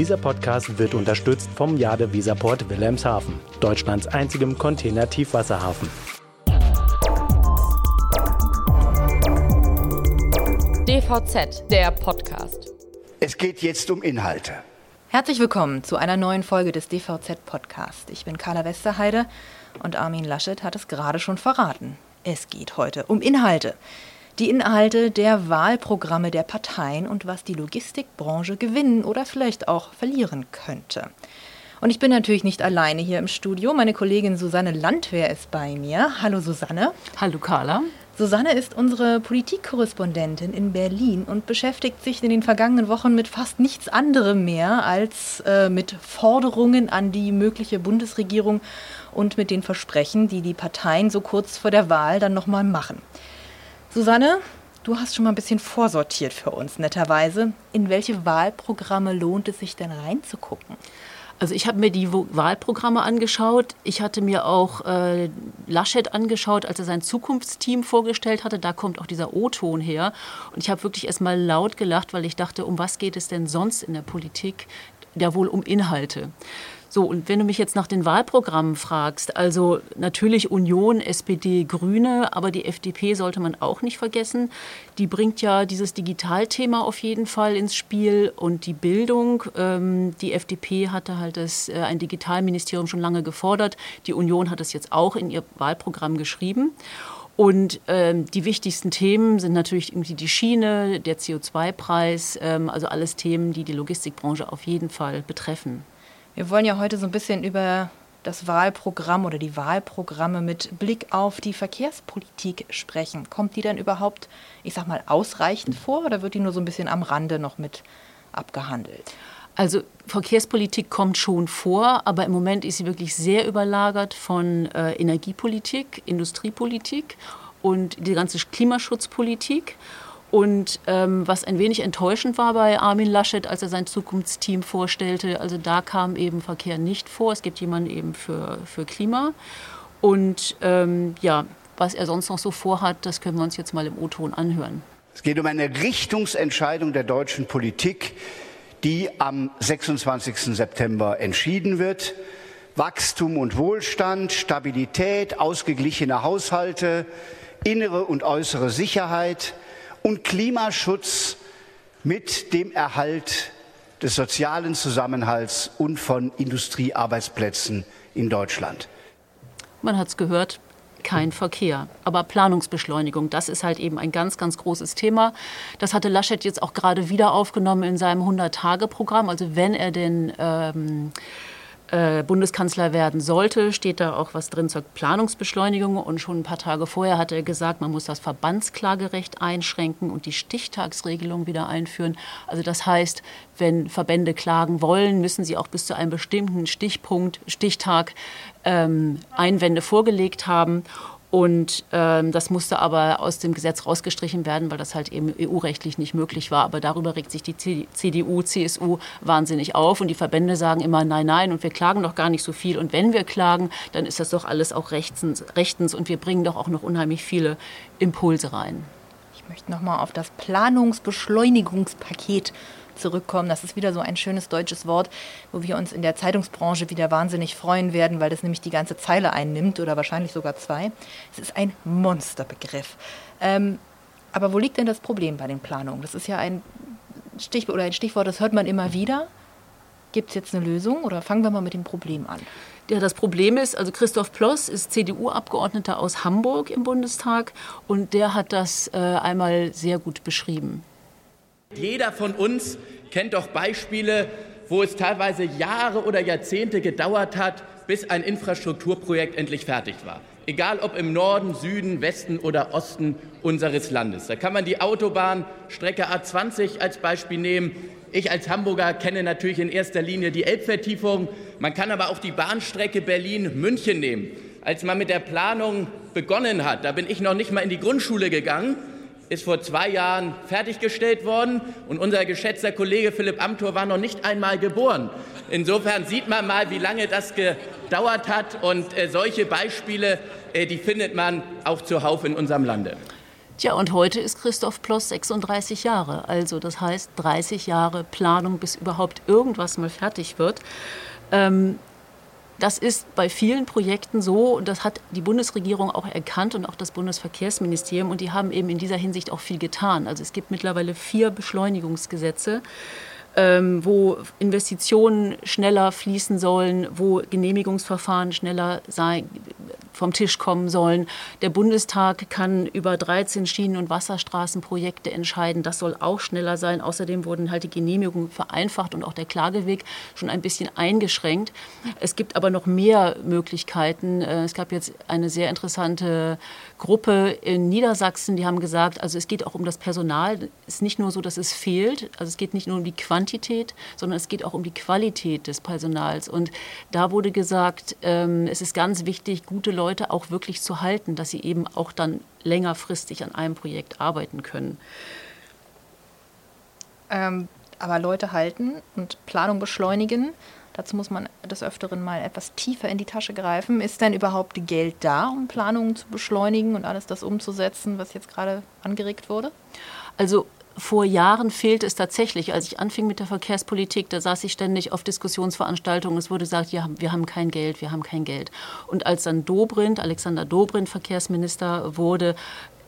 Dieser Podcast wird unterstützt vom Jade Visaport Wilhelmshaven, Deutschlands einzigem Container-Tiefwasserhafen. DVZ, der Podcast. Es geht jetzt um Inhalte. Herzlich willkommen zu einer neuen Folge des DVZ Podcast. Ich bin Carla Westerheide und Armin Laschet hat es gerade schon verraten. Es geht heute um Inhalte. Die Inhalte der Wahlprogramme der Parteien und was die Logistikbranche gewinnen oder vielleicht auch verlieren könnte. Und ich bin natürlich nicht alleine hier im Studio. Meine Kollegin Susanne Landwehr ist bei mir. Hallo Susanne. Hallo Carla. Susanne ist unsere Politikkorrespondentin in Berlin und beschäftigt sich in den vergangenen Wochen mit fast nichts anderem mehr als äh, mit Forderungen an die mögliche Bundesregierung und mit den Versprechen, die die Parteien so kurz vor der Wahl dann nochmal machen. Susanne, du hast schon mal ein bisschen vorsortiert für uns, netterweise. In welche Wahlprogramme lohnt es sich denn reinzugucken? Also ich habe mir die Wahlprogramme angeschaut. Ich hatte mir auch äh, Laschet angeschaut, als er sein Zukunftsteam vorgestellt hatte. Da kommt auch dieser O-Ton her. Und ich habe wirklich erstmal laut gelacht, weil ich dachte, um was geht es denn sonst in der Politik? Ja wohl um Inhalte. So, und wenn du mich jetzt nach den Wahlprogrammen fragst, also natürlich Union, SPD, Grüne, aber die FDP sollte man auch nicht vergessen. Die bringt ja dieses Digitalthema auf jeden Fall ins Spiel und die Bildung. Ähm, die FDP hatte halt das, äh, ein Digitalministerium schon lange gefordert. Die Union hat es jetzt auch in ihr Wahlprogramm geschrieben. Und ähm, die wichtigsten Themen sind natürlich irgendwie die Schiene, der CO2-Preis, ähm, also alles Themen, die die Logistikbranche auf jeden Fall betreffen. Wir wollen ja heute so ein bisschen über das Wahlprogramm oder die Wahlprogramme mit Blick auf die Verkehrspolitik sprechen. Kommt die denn überhaupt, ich sag mal, ausreichend vor oder wird die nur so ein bisschen am Rande noch mit abgehandelt? Also Verkehrspolitik kommt schon vor, aber im Moment ist sie wirklich sehr überlagert von äh, Energiepolitik, Industriepolitik und die ganze Klimaschutzpolitik. Und ähm, was ein wenig enttäuschend war bei Armin Laschet, als er sein Zukunftsteam vorstellte, also da kam eben Verkehr nicht vor. Es gibt jemanden eben für, für Klima. Und ähm, ja, was er sonst noch so vorhat, das können wir uns jetzt mal im O-Ton anhören. Es geht um eine Richtungsentscheidung der deutschen Politik, die am 26. September entschieden wird. Wachstum und Wohlstand, Stabilität, ausgeglichene Haushalte, innere und äußere Sicherheit – und Klimaschutz mit dem Erhalt des sozialen Zusammenhalts und von Industriearbeitsplätzen in Deutschland. Man hat es gehört, kein Verkehr. Aber Planungsbeschleunigung, das ist halt eben ein ganz, ganz großes Thema. Das hatte Laschet jetzt auch gerade wieder aufgenommen in seinem 100-Tage-Programm. Also wenn er denn ähm, äh, Bundeskanzler werden sollte, steht da auch was drin zur Planungsbeschleunigung. Und schon ein paar Tage vorher hat er gesagt, man muss das Verbandsklagerecht einschränken und die Stichtagsregelung wieder einführen. Also das heißt, wenn Verbände klagen wollen, müssen sie auch bis zu einem bestimmten Stichpunkt, Stichtag ähm, Einwände vorgelegt haben. Und ähm, das musste aber aus dem Gesetz rausgestrichen werden, weil das halt eben EU-rechtlich nicht möglich war. Aber darüber regt sich die CDU, CSU wahnsinnig auf. Und die Verbände sagen immer, nein, nein, und wir klagen doch gar nicht so viel. Und wenn wir klagen, dann ist das doch alles auch rechtens, rechtens und wir bringen doch auch noch unheimlich viele Impulse rein. Ich möchte nochmal auf das Planungsbeschleunigungspaket zurückkommen. Das ist wieder so ein schönes deutsches Wort, wo wir uns in der Zeitungsbranche wieder wahnsinnig freuen werden, weil das nämlich die ganze Zeile einnimmt oder wahrscheinlich sogar zwei. Es ist ein Monsterbegriff. Ähm, aber wo liegt denn das Problem bei den Planungen? Das ist ja ein Stichwort oder ein Stichwort, das hört man immer wieder. Gibt es jetzt eine Lösung oder fangen wir mal mit dem Problem an? Ja, das Problem ist, also Christoph Ploss ist CDU-Abgeordneter aus Hamburg im Bundestag und der hat das äh, einmal sehr gut beschrieben. Jeder von uns kennt doch Beispiele, wo es teilweise Jahre oder Jahrzehnte gedauert hat, bis ein Infrastrukturprojekt endlich fertig war. Egal ob im Norden, Süden, Westen oder Osten unseres Landes. Da kann man die Autobahnstrecke A20 als Beispiel nehmen. Ich als Hamburger kenne natürlich in erster Linie die Elbvertiefung. Man kann aber auch die Bahnstrecke Berlin-München nehmen. Als man mit der Planung begonnen hat, da bin ich noch nicht mal in die Grundschule gegangen, ist vor zwei Jahren fertiggestellt worden und unser geschätzter Kollege Philipp Amthor war noch nicht einmal geboren. Insofern sieht man mal, wie lange das gedauert hat und äh, solche Beispiele, äh, die findet man auch zuhauf in unserem Lande. Tja, und heute ist Christoph Ploss 36 Jahre. Also das heißt 30 Jahre Planung, bis überhaupt irgendwas mal fertig wird. Ähm, das ist bei vielen Projekten so, und das hat die Bundesregierung auch erkannt und auch das Bundesverkehrsministerium, und die haben eben in dieser Hinsicht auch viel getan. Also es gibt mittlerweile vier Beschleunigungsgesetze ähm, wo Investitionen schneller fließen sollen, wo Genehmigungsverfahren schneller sein, vom Tisch kommen sollen. Der Bundestag kann über 13 Schienen- und Wasserstraßenprojekte entscheiden. Das soll auch schneller sein. Außerdem wurden halt die Genehmigungen vereinfacht und auch der Klageweg schon ein bisschen eingeschränkt. Es gibt aber noch mehr Möglichkeiten. Äh, es gab jetzt eine sehr interessante Gruppe in Niedersachsen, die haben gesagt, also es geht auch um das Personal. Es ist nicht nur so, dass es fehlt. Also es geht nicht nur um die Quantität, sondern es geht auch um die Qualität des Personals. Und da wurde gesagt, ähm, es ist ganz wichtig, gute Leute auch wirklich zu halten, dass sie eben auch dann längerfristig an einem Projekt arbeiten können. Ähm, aber Leute halten und Planung beschleunigen, dazu muss man des Öfteren mal etwas tiefer in die Tasche greifen. Ist denn überhaupt Geld da, um Planungen zu beschleunigen und alles das umzusetzen, was jetzt gerade angeregt wurde? Also vor Jahren fehlte es tatsächlich. Als ich anfing mit der Verkehrspolitik, da saß ich ständig auf Diskussionsveranstaltungen. Es wurde gesagt, ja, wir haben kein Geld, wir haben kein Geld. Und als dann Dobrindt, Alexander Dobrindt Verkehrsminister wurde,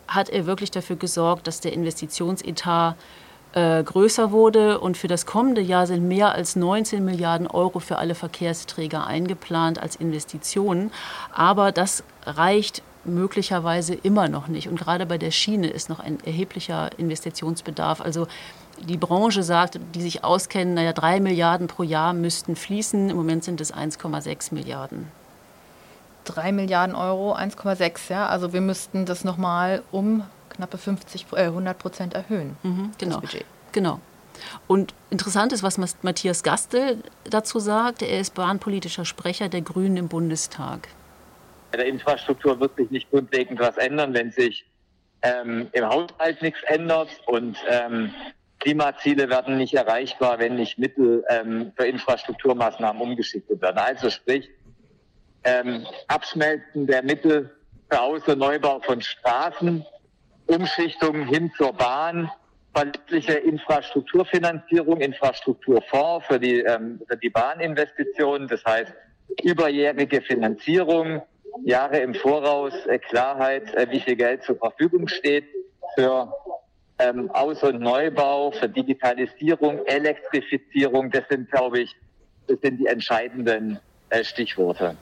hat er wirklich dafür gesorgt, dass der Investitionsetat äh, größer wurde. Und für das kommende Jahr sind mehr als 19 Milliarden Euro für alle Verkehrsträger eingeplant als Investitionen. Aber das reicht möglicherweise immer noch nicht. Und gerade bei der Schiene ist noch ein erheblicher Investitionsbedarf. Also die Branche sagt, die sich auskennen, naja, drei Milliarden pro Jahr müssten fließen. Im Moment sind es 1,6 Milliarden. Drei Milliarden Euro, 1,6, ja. Also wir müssten das nochmal um knappe 50, äh, 100 Prozent erhöhen. Mhm, genau. Genau. Und interessant ist, was Matthias Gastel dazu sagt. Er ist bahnpolitischer Sprecher der Grünen im Bundestag. Bei der Infrastruktur wird sich nicht grundlegend was ändern, wenn sich ähm, im Haushalt nichts ändert und ähm, Klimaziele werden nicht erreichbar, wenn nicht Mittel ähm, für Infrastrukturmaßnahmen umgeschichtet werden. Also sprich, ähm, Abschmelzen der Mittel für Aus- Neubau von Straßen, Umschichtung hin zur Bahn, verlässliche Infrastrukturfinanzierung, Infrastrukturfonds für die, ähm, für die Bahninvestitionen, das heißt überjährige Finanzierung, Jahre im Voraus äh, Klarheit, äh, wie viel Geld zur Verfügung steht für ähm, Aus- und Neubau, für Digitalisierung, Elektrifizierung. Das sind, glaube ich, das sind die entscheidenden äh, Stichworte.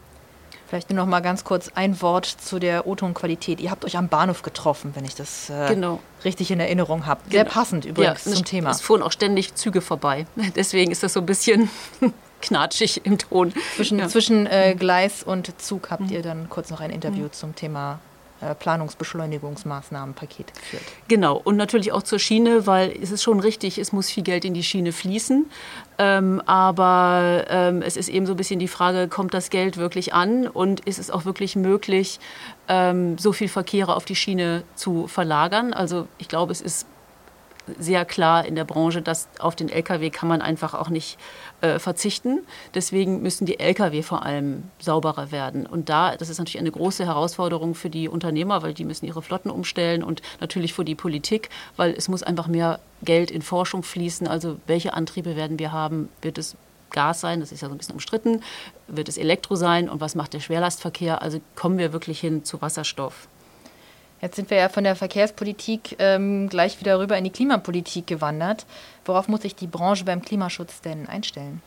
Vielleicht nur noch mal ganz kurz ein Wort zu der O-Ton-Qualität. Ihr habt euch am Bahnhof getroffen, wenn ich das äh, genau. richtig in Erinnerung habe. Sehr genau. passend übrigens ja, zum Thema. Es fuhren auch ständig Züge vorbei. Deswegen ist das so ein bisschen knatschig im Ton. Zwischen, ja. zwischen äh, Gleis und Zug habt mhm. ihr dann kurz noch ein Interview mhm. zum Thema äh, Planungsbeschleunigungsmaßnahmenpaket geführt. Genau, und natürlich auch zur Schiene, weil es ist schon richtig, es muss viel Geld in die Schiene fließen. Ähm, aber ähm, es ist eben so ein bisschen die Frage, kommt das Geld wirklich an und ist es auch wirklich möglich, ähm, so viel Verkehre auf die Schiene zu verlagern? Also ich glaube, es ist sehr klar in der Branche, dass auf den Lkw kann man einfach auch nicht äh, verzichten. Deswegen müssen die Lkw vor allem sauberer werden. Und da, das ist natürlich eine große Herausforderung für die Unternehmer, weil die müssen ihre Flotten umstellen und natürlich für die Politik, weil es muss einfach mehr Geld in Forschung fließen. Also welche Antriebe werden wir haben? Wird es Gas sein, das ist ja so ein bisschen umstritten, wird es Elektro sein und was macht der Schwerlastverkehr? Also kommen wir wirklich hin zu Wasserstoff. Jetzt sind wir ja von der Verkehrspolitik ähm, gleich wieder rüber in die Klimapolitik gewandert. Worauf muss sich die Branche beim Klimaschutz denn einstellen?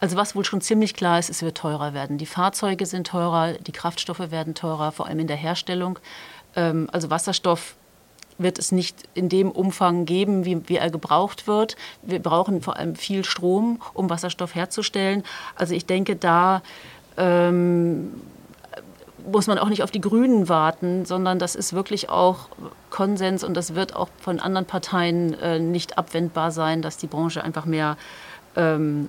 Also was wohl schon ziemlich klar ist, es wird teurer werden. Die Fahrzeuge sind teurer, die Kraftstoffe werden teurer, vor allem in der Herstellung. Ähm, also Wasserstoff wird es nicht in dem Umfang geben, wie, wie, er gebraucht wird. Wir brauchen vor allem viel Strom, um Wasserstoff herzustellen. Also ich denke, da ähm, muss man auch nicht auf die Grünen warten, sondern das ist wirklich auch Konsens und das wird auch von anderen Parteien äh, nicht abwendbar sein, dass die Branche einfach mehr ähm,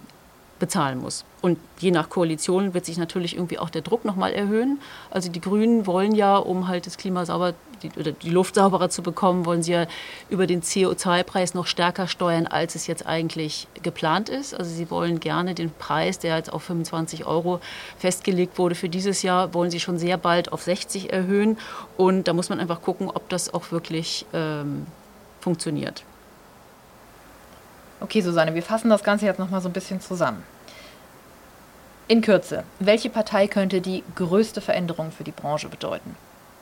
bezahlen muss. Und je nach Koalition wird sich natürlich irgendwie auch der Druck nochmal erhöhen. Also die Grünen wollen ja, um halt das Klima sauber die, oder die Luft sauberer zu bekommen, wollen sie ja über den CO2-Preis noch stärker steuern, als es jetzt eigentlich geplant ist. Also sie wollen gerne den Preis, der jetzt auf 25 Euro festgelegt wurde für dieses Jahr, wollen sie schon sehr bald auf 60 erhöhen. Und da muss man einfach gucken, ob das auch wirklich ähm, funktioniert. Okay, Susanne, wir fassen das Ganze jetzt nochmal so ein bisschen zusammen. In Kürze, welche Partei könnte die größte Veränderung für die Branche bedeuten?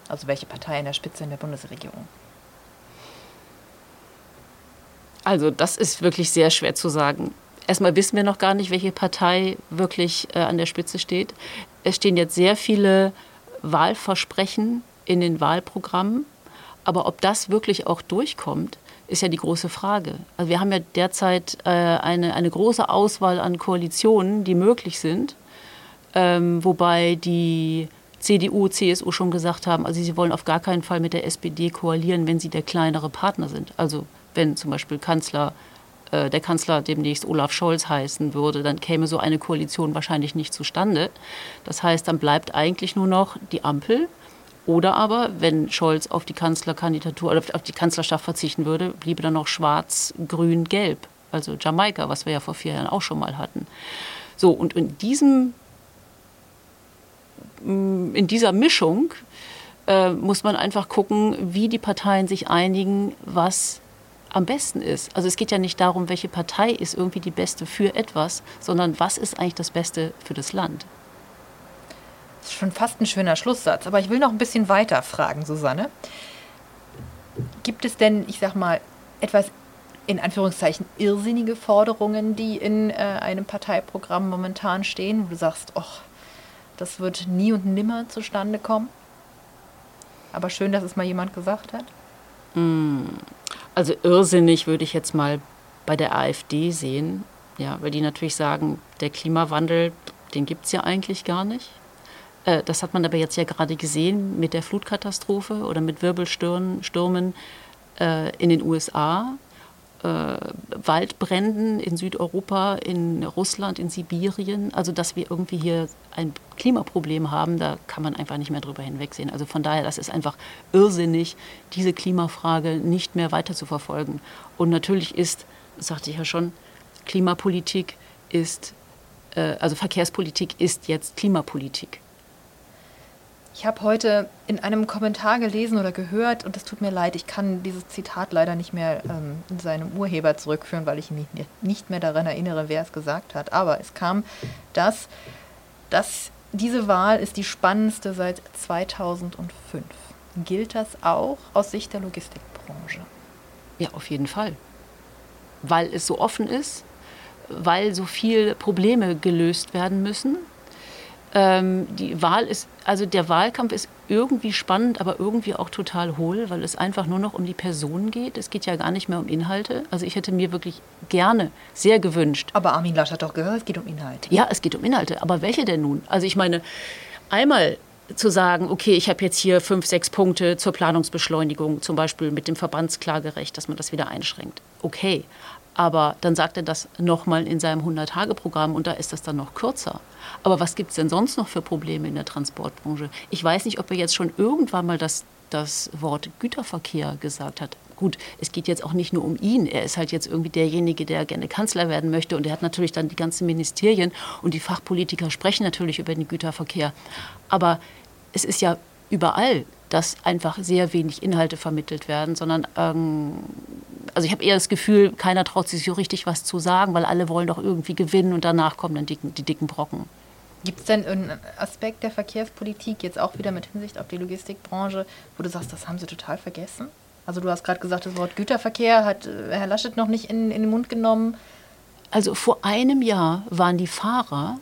Also welche Partei in der Spitze in der Bundesregierung? Also das ist wirklich sehr schwer zu sagen. Erstmal wissen wir noch gar nicht, welche Partei wirklich äh, an der Spitze steht. Es stehen jetzt sehr viele Wahlversprechen in den Wahlprogrammen. Aber ob das wirklich auch durchkommt, ist ja die große Frage. Also wir haben ja derzeit äh, eine, eine große Auswahl an Koalitionen, die möglich sind, ähm, wobei die CDU, CSU schon gesagt haben, also sie wollen auf gar keinen Fall mit der SPD koalieren, wenn sie der kleinere Partner sind. Also wenn zum Beispiel Kanzler, äh, der Kanzler demnächst Olaf Scholz heißen würde, dann käme so eine Koalition wahrscheinlich nicht zustande. Das heißt, dann bleibt eigentlich nur noch die Ampel oder aber, wenn Scholz auf die Kanzlerkandidatur oder auf die Kanzlerschaft verzichten würde, bliebe dann noch schwarz, grün, gelb. Also Jamaika, was wir ja vor vier Jahren auch schon mal hatten. So, und in diesem mm, in dieser Mischung äh, muss man einfach gucken, wie die Parteien sich einigen, was am besten ist. Also es geht ja nicht darum, welche Partei ist irgendwie die beste für etwas, sondern was ist eigentlich das Beste für das Land. Ist schon fast ein schöner Schlusssatz. Aber ich will noch ein bisschen weiter fragen, Susanne. Gibt es denn, ich sag mal, etwas in Anführungszeichen irrsinnige Forderungen, die in äh, einem Parteiprogramm momentan stehen, wo du sagst, ach, das wird nie und nimmer zustande kommen? Aber schön, dass es mal jemand gesagt hat. Hm. Also irrsinnig würde ich jetzt mal bei der AfD sehen, ja, weil die natürlich sagen, der Klimawandel, den gibt es ja eigentlich gar nicht. Äh, das hat man aber jetzt ja gerade gesehen mit der Flutkatastrophe oder mit Wirbelstürmen äh, in den USA, äh, Waldbränden in Südeuropa, in Russland, in Sibirien. Also dass wir irgendwie hier ein Klimaproblem haben, da kann man einfach nicht mehr drüber hinwegsehen. Also von daher, das ist einfach irrsinnig, diese Klimafrage nicht mehr weiter zu verfolgen. Und natürlich ist, das sagte ich ja schon, Klimapolitik ist, also Verkehrspolitik ist jetzt Klimapolitik. Ich habe heute in einem Kommentar gelesen oder gehört, und es tut mir leid, ich kann dieses Zitat leider nicht mehr ähm, in seinem Urheber zurückführen, weil ich mich nicht mehr daran erinnere, wer es gesagt hat. Aber es kam, dass, dass diese Wahl ist die spannendste seit 2005. Gilt das auch aus Sicht der Logistikbranche? Ja, auf jeden Fall. Weil es so offen ist, weil so viele Probleme gelöst werden müssen ähm, die Wahl ist, also der Wahlkampf ist irgendwie spannend, aber irgendwie auch total hohl, weil es einfach nur noch um die Personen geht. Es geht ja gar nicht mehr um Inhalte. Also ich hätte mir wirklich gerne, sehr gewünscht. Aber Armin Lasch hat doch gehört, es geht um Inhalte. Ja, es geht um Inhalte. Aber welche denn nun? Also ich meine, einmal zu sagen, okay, ich habe jetzt hier fünf, sechs Punkte zur Planungsbeschleunigung, zum Beispiel mit dem Verbandsklagerecht, dass man das wieder einschränkt. Okay, aber dann sagt er das nochmal in seinem 100-Tage-Programm und da ist das dann noch kürzer. Aber was gibt es denn sonst noch für Probleme in der Transportbranche? Ich weiß nicht, ob er jetzt schon irgendwann mal das, das Wort Güterverkehr gesagt hat. Gut, es geht jetzt auch nicht nur um ihn. Er ist halt jetzt irgendwie derjenige, der gerne Kanzler werden möchte. Und er hat natürlich dann die ganzen Ministerien und die Fachpolitiker sprechen natürlich über den Güterverkehr. Aber es ist ja überall, dass einfach sehr wenig Inhalte vermittelt werden, sondern ähm, also ich habe eher das Gefühl, keiner traut sich so richtig was zu sagen, weil alle wollen doch irgendwie gewinnen und danach kommen dann die, die dicken Brocken. Gibt es denn einen Aspekt der Verkehrspolitik, jetzt auch wieder mit Hinsicht auf die Logistikbranche, wo du sagst, das haben sie total vergessen? Also du hast gerade gesagt, das Wort Güterverkehr hat äh, Herr Laschet noch nicht in, in den Mund genommen. Also vor einem Jahr waren die Fahrer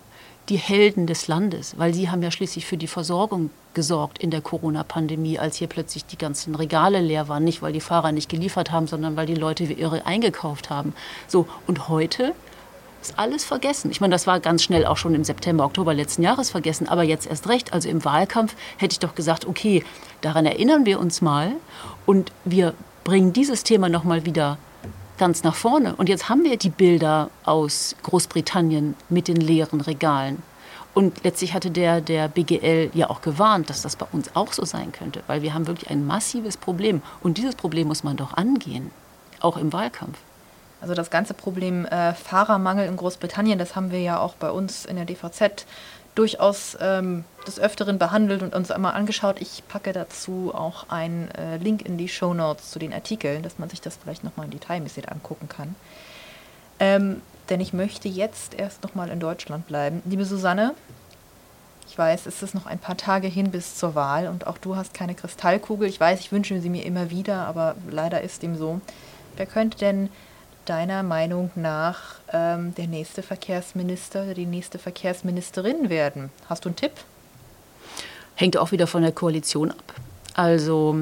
die Helden des Landes, weil sie haben ja schließlich für die Versorgung gesorgt in der Corona-Pandemie, als hier plötzlich die ganzen Regale leer waren. Nicht, weil die Fahrer nicht geliefert haben, sondern weil die Leute wie irre eingekauft haben. So, und heute ist alles vergessen. Ich meine, das war ganz schnell auch schon im September, Oktober letzten Jahres vergessen, aber jetzt erst recht. Also im Wahlkampf hätte ich doch gesagt, okay, daran erinnern wir uns mal und wir bringen dieses Thema nochmal wieder ganz nach vorne. Und jetzt haben wir die Bilder aus Großbritannien mit den leeren Regalen. Und letztlich hatte der, der BGL ja auch gewarnt, dass das bei uns auch so sein könnte, weil wir haben wirklich ein massives Problem. Und dieses Problem muss man doch angehen, auch im Wahlkampf. Also das ganze Problem äh, Fahrermangel in Großbritannien, das haben wir ja auch bei uns in der DVZ durchaus ähm, des Öfteren behandelt und uns einmal angeschaut. Ich packe dazu auch einen äh, Link in die Show Notes zu den Artikeln, dass man sich das vielleicht nochmal in Detailmäßig angucken kann. Ähm, denn ich möchte jetzt erst nochmal in Deutschland bleiben. Liebe Susanne, ich weiß, es ist noch ein paar Tage hin bis zur Wahl und auch du hast keine Kristallkugel. Ich weiß, ich wünsche sie mir immer wieder, aber leider ist dem so. Wer könnte denn deiner Meinung nach ähm, der nächste Verkehrsminister oder die nächste Verkehrsministerin werden? Hast du einen Tipp? Hängt auch wieder von der Koalition ab. Also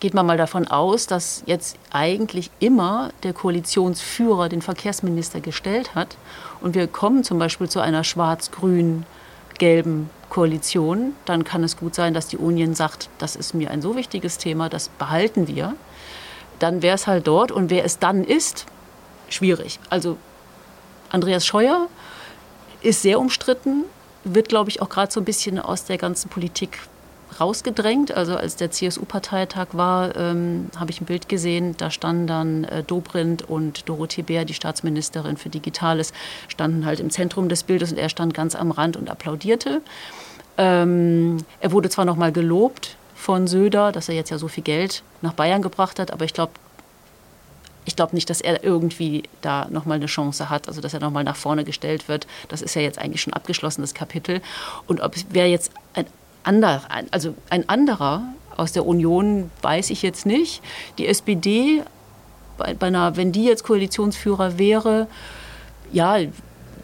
geht man mal davon aus, dass jetzt eigentlich immer der Koalitionsführer den Verkehrsminister gestellt hat und wir kommen zum Beispiel zu einer schwarz-grün-gelben Koalition, dann kann es gut sein, dass die Union sagt, das ist mir ein so wichtiges Thema, das behalten wir. Dann wäre es halt dort und wer es dann ist, schwierig. Also Andreas Scheuer ist sehr umstritten, wird, glaube ich, auch gerade so ein bisschen aus der ganzen Politik rausgedrängt. Also als der CSU-Parteitag war, ähm, habe ich ein Bild gesehen, da standen dann äh, Dobrindt und Dorothee Bär, die Staatsministerin für Digitales, standen halt im Zentrum des Bildes und er stand ganz am Rand und applaudierte. Ähm, er wurde zwar noch mal gelobt von Söder, dass er jetzt ja so viel Geld nach Bayern gebracht hat, aber ich glaube, ich glaube nicht, dass er irgendwie da nochmal eine Chance hat, also dass er nochmal nach vorne gestellt wird. Das ist ja jetzt eigentlich schon abgeschlossenes Kapitel. Und ob wer jetzt ein anderer, also ein anderer aus der Union, weiß ich jetzt nicht. Die SPD, bei, bei einer, wenn die jetzt Koalitionsführer wäre, ja,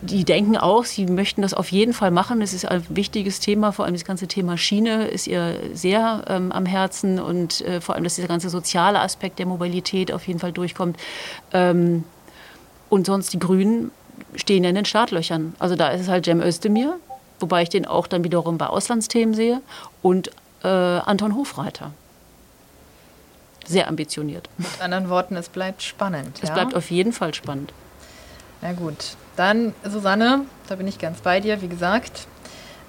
die denken auch, sie möchten das auf jeden Fall machen. Es ist ein wichtiges Thema, vor allem das ganze Thema Schiene ist ihr sehr ähm, am Herzen und äh, vor allem, dass dieser ganze soziale Aspekt der Mobilität auf jeden Fall durchkommt. Ähm, und sonst die Grünen stehen ja in den Startlöchern. Also da ist es halt Cem Özdemir, wobei ich den auch dann wiederum bei Auslandsthemen sehe, und äh, Anton Hofreiter. Sehr ambitioniert. Mit anderen Worten, es bleibt spannend. Es ja? bleibt auf jeden Fall spannend. Na gut, dann Susanne, da bin ich ganz bei dir, wie gesagt.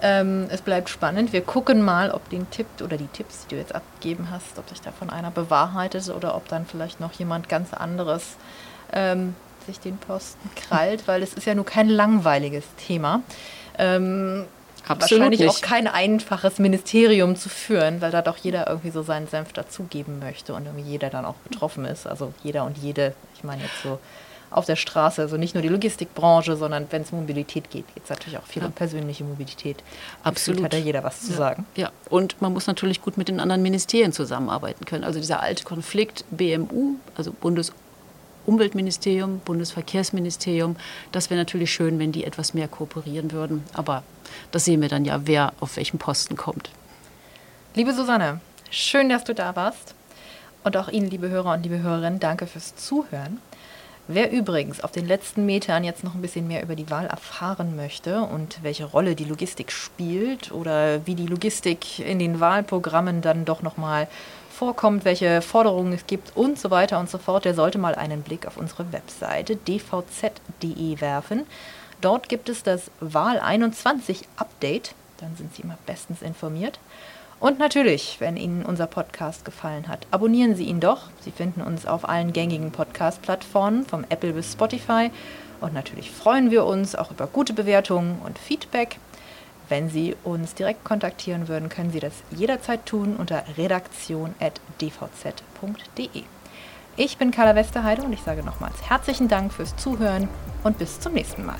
Ähm, es bleibt spannend. Wir gucken mal, ob den Tipp oder die Tipps, die du jetzt abgegeben hast, ob sich davon einer bewahrheitet oder ob dann vielleicht noch jemand ganz anderes ähm, sich den Posten krallt, weil es ist ja nur kein langweiliges Thema. Ähm, wahrscheinlich nicht. auch kein einfaches Ministerium zu führen, weil da doch jeder irgendwie so seinen Senf dazugeben möchte und irgendwie jeder dann auch betroffen ist. Also jeder und jede, ich meine jetzt so auf der Straße. Also nicht nur die Logistikbranche, sondern wenn es um Mobilität geht, geht es natürlich auch viel ja. um persönliche Mobilität. Absolut. hat ja jeder was zu ja. sagen. Ja, und man muss natürlich gut mit den anderen Ministerien zusammenarbeiten können. Also dieser alte Konflikt BMU, also Bundesumweltministerium, Bundesverkehrsministerium, das wäre natürlich schön, wenn die etwas mehr kooperieren würden. Aber das sehen wir dann ja, wer auf welchen Posten kommt. Liebe Susanne, schön, dass du da warst. Und auch Ihnen, liebe Hörer und liebe Hörerinnen, danke fürs Zuhören. Wer übrigens auf den letzten Metern jetzt noch ein bisschen mehr über die Wahl erfahren möchte und welche Rolle die Logistik spielt oder wie die Logistik in den Wahlprogrammen dann doch nochmal vorkommt, welche Forderungen es gibt und so weiter und so fort, der sollte mal einen Blick auf unsere Webseite dvz.de werfen. Dort gibt es das Wahl 21 Update, dann sind Sie immer bestens informiert. Und natürlich, wenn Ihnen unser Podcast gefallen hat, abonnieren Sie ihn doch. Sie finden uns auf allen gängigen Podcast-Plattformen, vom Apple bis Spotify. Und natürlich freuen wir uns auch über gute Bewertungen und Feedback. Wenn Sie uns direkt kontaktieren würden, können Sie das jederzeit tun unter redaktion.dvz.de. Ich bin Carla Westerheide und ich sage nochmals herzlichen Dank fürs Zuhören und bis zum nächsten Mal.